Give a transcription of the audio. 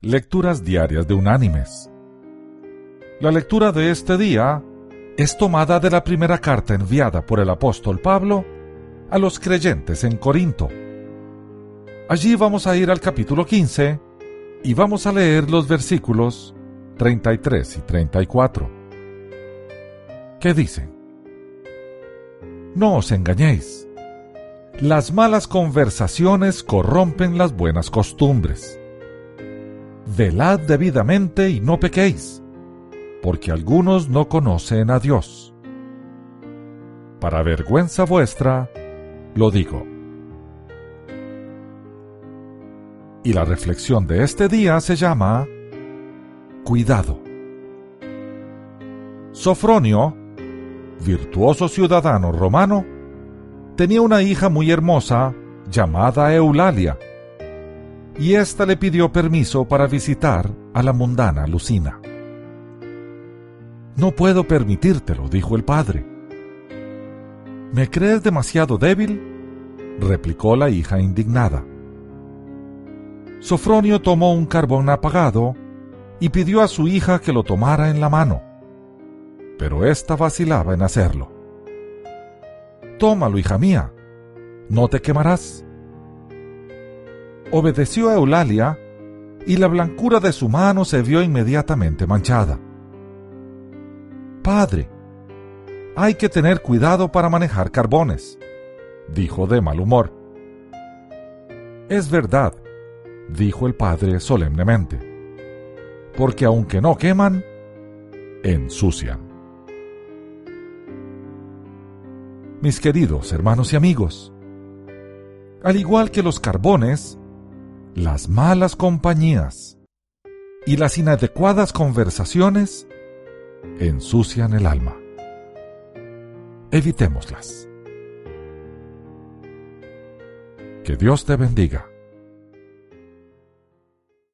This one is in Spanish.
Lecturas Diarias de Unánimes. La lectura de este día es tomada de la primera carta enviada por el apóstol Pablo a los creyentes en Corinto. Allí vamos a ir al capítulo 15 y vamos a leer los versículos 33 y 34. ¿Qué dicen? No os engañéis las malas conversaciones corrompen las buenas costumbres. Velad debidamente y no pequéis, porque algunos no conocen a Dios. Para vergüenza vuestra, lo digo. Y la reflexión de este día se llama Cuidado. Sofronio, virtuoso ciudadano romano, tenía una hija muy hermosa llamada Eulalia, y ésta le pidió permiso para visitar a la mundana Lucina. No puedo permitírtelo, dijo el padre. ¿Me crees demasiado débil? replicó la hija indignada. Sofronio tomó un carbón apagado y pidió a su hija que lo tomara en la mano, pero ésta vacilaba en hacerlo. Tómalo, hija mía, no te quemarás. Obedeció a Eulalia, y la blancura de su mano se vio inmediatamente manchada. Padre, hay que tener cuidado para manejar carbones, dijo de mal humor. Es verdad, dijo el padre solemnemente, porque aunque no queman, ensucian. mis queridos hermanos y amigos. Al igual que los carbones, las malas compañías y las inadecuadas conversaciones ensucian el alma. Evitémoslas. Que Dios te bendiga.